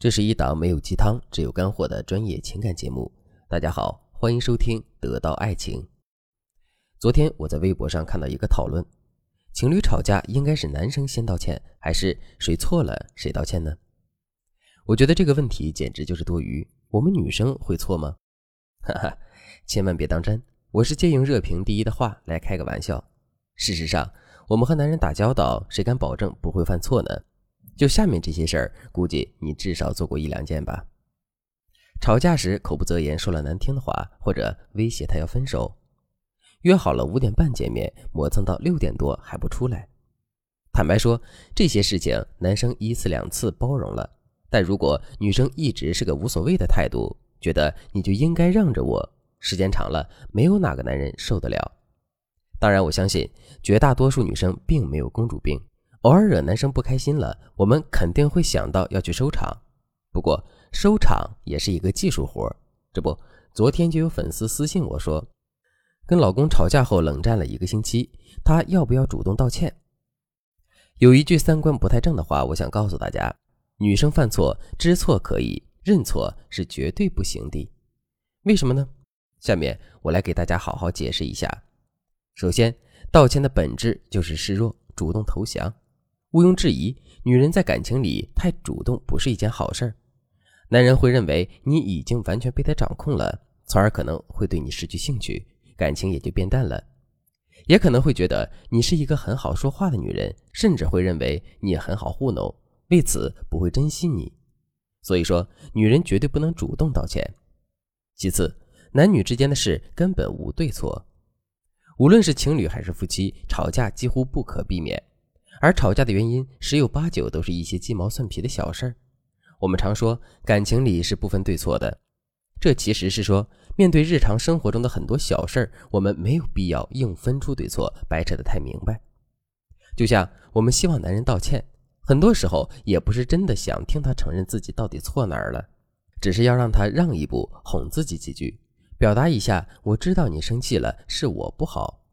这是一档没有鸡汤，只有干货的专业情感节目。大家好，欢迎收听《得到爱情》。昨天我在微博上看到一个讨论：情侣吵架应该是男生先道歉，还是谁错了谁道歉呢？我觉得这个问题简直就是多余。我们女生会错吗？哈哈，千万别当真。我是借用热评第一的话来开个玩笑。事实上，我们和男人打交道，谁敢保证不会犯错呢？就下面这些事儿，估计你至少做过一两件吧。吵架时口不择言，说了难听的话，或者威胁他要分手；约好了五点半见面，磨蹭到六点多还不出来。坦白说，这些事情男生一次两次包容了，但如果女生一直是个无所谓的态度，觉得你就应该让着我，时间长了，没有哪个男人受得了。当然，我相信绝大多数女生并没有公主病。偶尔惹男生不开心了，我们肯定会想到要去收场。不过收场也是一个技术活。这不，昨天就有粉丝私信我说，跟老公吵架后冷战了一个星期，她要不要主动道歉？有一句三观不太正的话，我想告诉大家：女生犯错知错可以，认错是绝对不行的。为什么呢？下面我来给大家好好解释一下。首先，道歉的本质就是示弱，主动投降。毋庸置疑，女人在感情里太主动不是一件好事儿。男人会认为你已经完全被他掌控了，从而可能会对你失去兴趣，感情也就变淡了。也可能会觉得你是一个很好说话的女人，甚至会认为你很好糊弄，为此不会珍惜你。所以说，女人绝对不能主动道歉。其次，男女之间的事根本无对错，无论是情侣还是夫妻，吵架几乎不可避免。而吵架的原因十有八九都是一些鸡毛蒜皮的小事儿。我们常说感情里是不分对错的，这其实是说面对日常生活中的很多小事儿，我们没有必要硬分出对错，掰扯得太明白。就像我们希望男人道歉，很多时候也不是真的想听他承认自己到底错哪儿了，只是要让他让一步，哄自己几句，表达一下我知道你生气了，是我不好。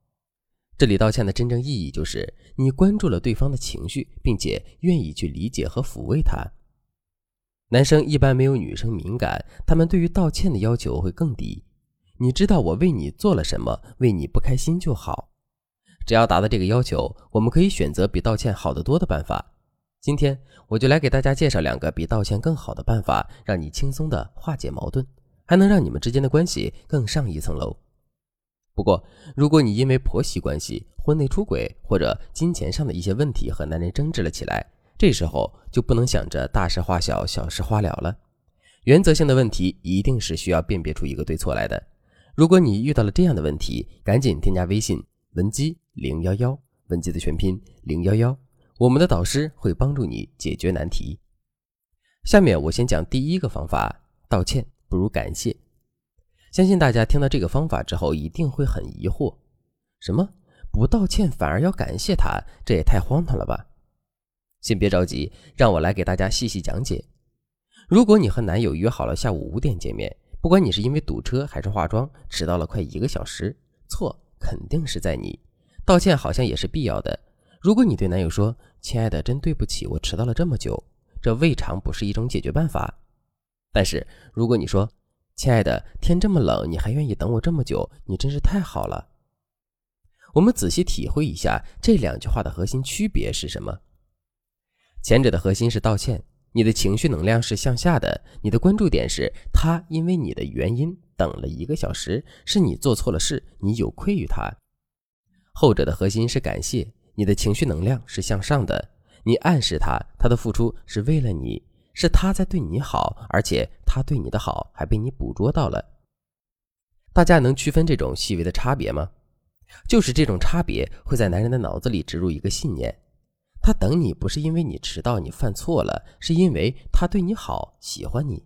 这里道歉的真正意义就是你关注了对方的情绪，并且愿意去理解和抚慰他。男生一般没有女生敏感，他们对于道歉的要求会更低。你知道我为你做了什么，为你不开心就好。只要达到这个要求，我们可以选择比道歉好得多的办法。今天我就来给大家介绍两个比道歉更好的办法，让你轻松的化解矛盾，还能让你们之间的关系更上一层楼。不过，如果你因为婆媳关系、婚内出轨或者金钱上的一些问题和男人争执了起来，这时候就不能想着大事化小、小事化了了。原则性的问题一定是需要辨别出一个对错来的。如果你遇到了这样的问题，赶紧添加微信文姬零幺幺，文姬的全拼零幺幺，我们的导师会帮助你解决难题。下面我先讲第一个方法：道歉不如感谢。相信大家听到这个方法之后，一定会很疑惑：什么不道歉反而要感谢他？这也太荒唐了吧！先别着急，让我来给大家细细讲解。如果你和男友约好了下午五点见面，不管你是因为堵车还是化妆迟到了快一个小时，错肯定是在你，道歉好像也是必要的。如果你对男友说：“亲爱的，真对不起，我迟到了这么久”，这未尝不是一种解决办法。但是如果你说，亲爱的，天这么冷，你还愿意等我这么久，你真是太好了。我们仔细体会一下这两句话的核心区别是什么？前者的核心是道歉，你的情绪能量是向下的，你的关注点是他因为你的原因等了一个小时，是你做错了事，你有愧于他。后者的核心是感谢，你的情绪能量是向上的，你暗示他，他的付出是为了你。是他在对你好，而且他对你的好还被你捕捉到了。大家能区分这种细微的差别吗？就是这种差别会在男人的脑子里植入一个信念：他等你不是因为你迟到、你犯错了，是因为他对你好，喜欢你。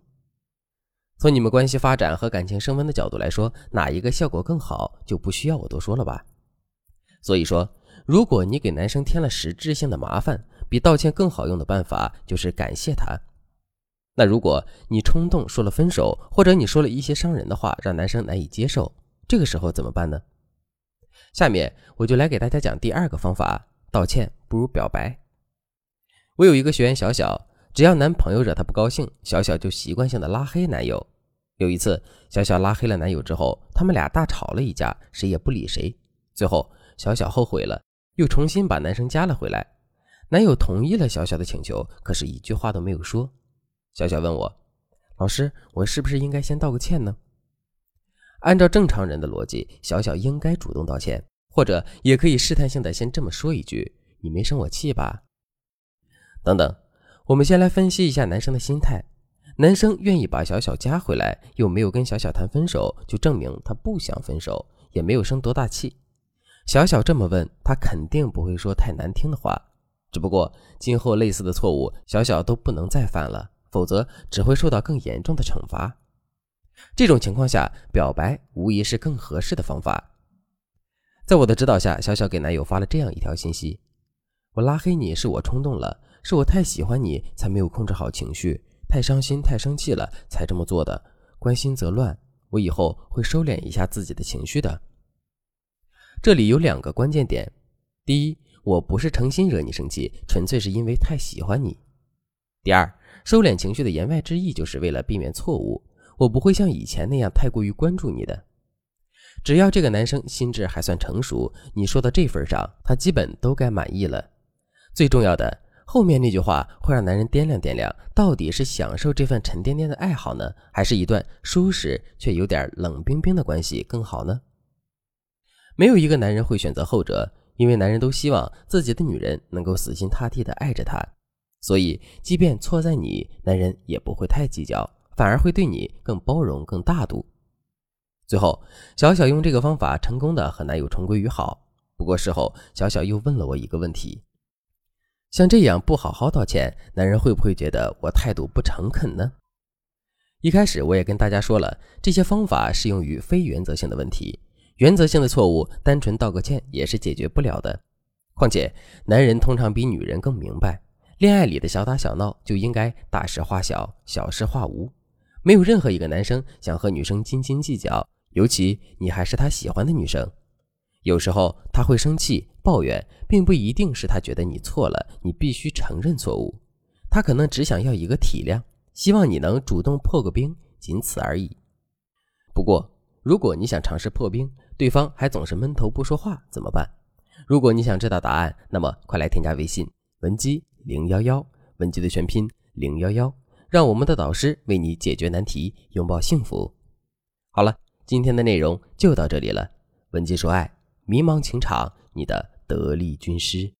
从你们关系发展和感情升温的角度来说，哪一个效果更好，就不需要我多说了吧。所以说，如果你给男生添了实质性的麻烦，比道歉更好用的办法就是感谢他。那如果你冲动说了分手，或者你说了一些伤人的话，让男生难以接受，这个时候怎么办呢？下面我就来给大家讲第二个方法：道歉不如表白。我有一个学员小小，只要男朋友惹她不高兴，小小就习惯性的拉黑男友。有一次，小小拉黑了男友之后，他们俩大吵了一架，谁也不理谁。最后，小小后悔了，又重新把男生加了回来。男友同意了小小的请求，可是一句话都没有说。小小问我：“老师，我是不是应该先道个歉呢？”按照正常人的逻辑，小小应该主动道歉，或者也可以试探性的先这么说一句：“你没生我气吧？”等等，我们先来分析一下男生的心态。男生愿意把小小加回来，又没有跟小小谈分手，就证明他不想分手，也没有生多大气。小小这么问，他肯定不会说太难听的话。只不过今后类似的错误，小小都不能再犯了，否则只会受到更严重的惩罚。这种情况下，表白无疑是更合适的方法。在我的指导下，小小给男友发了这样一条信息：“我拉黑你是我冲动了，是我太喜欢你才没有控制好情绪，太伤心太生气了才这么做的。关心则乱，我以后会收敛一下自己的情绪的。”这里有两个关键点：第一，我不是诚心惹你生气，纯粹是因为太喜欢你；第二，收敛情绪的言外之意就是为了避免错误。我不会像以前那样太过于关注你的，只要这个男生心智还算成熟，你说到这份上，他基本都该满意了。最重要的，后面那句话会让男人掂量掂量，到底是享受这份沉甸甸的爱好呢，还是一段舒适却有点冷冰冰的关系更好呢？没有一个男人会选择后者，因为男人都希望自己的女人能够死心塌地的爱着他，所以即便错在你，男人也不会太计较。反而会对你更包容、更大度。最后，小小用这个方法成功的和男友重归于好。不过事后，小小又问了我一个问题：像这样不好好道歉，男人会不会觉得我态度不诚恳呢？一开始我也跟大家说了，这些方法适用于非原则性的问题，原则性的错误，单纯道个歉也是解决不了的。况且，男人通常比女人更明白，恋爱里的小打小闹就应该大事化小，小事化无。没有任何一个男生想和女生斤斤计较，尤其你还是他喜欢的女生。有时候他会生气抱怨，并不一定是他觉得你错了，你必须承认错误。他可能只想要一个体谅，希望你能主动破个冰，仅此而已。不过，如果你想尝试破冰，对方还总是闷头不说话，怎么办？如果你想知道答案，那么快来添加微信文姬零幺幺，文姬的全拼零幺幺。让我们的导师为你解决难题，拥抱幸福。好了，今天的内容就到这里了。文姬说爱，迷茫情场，你的得力军师。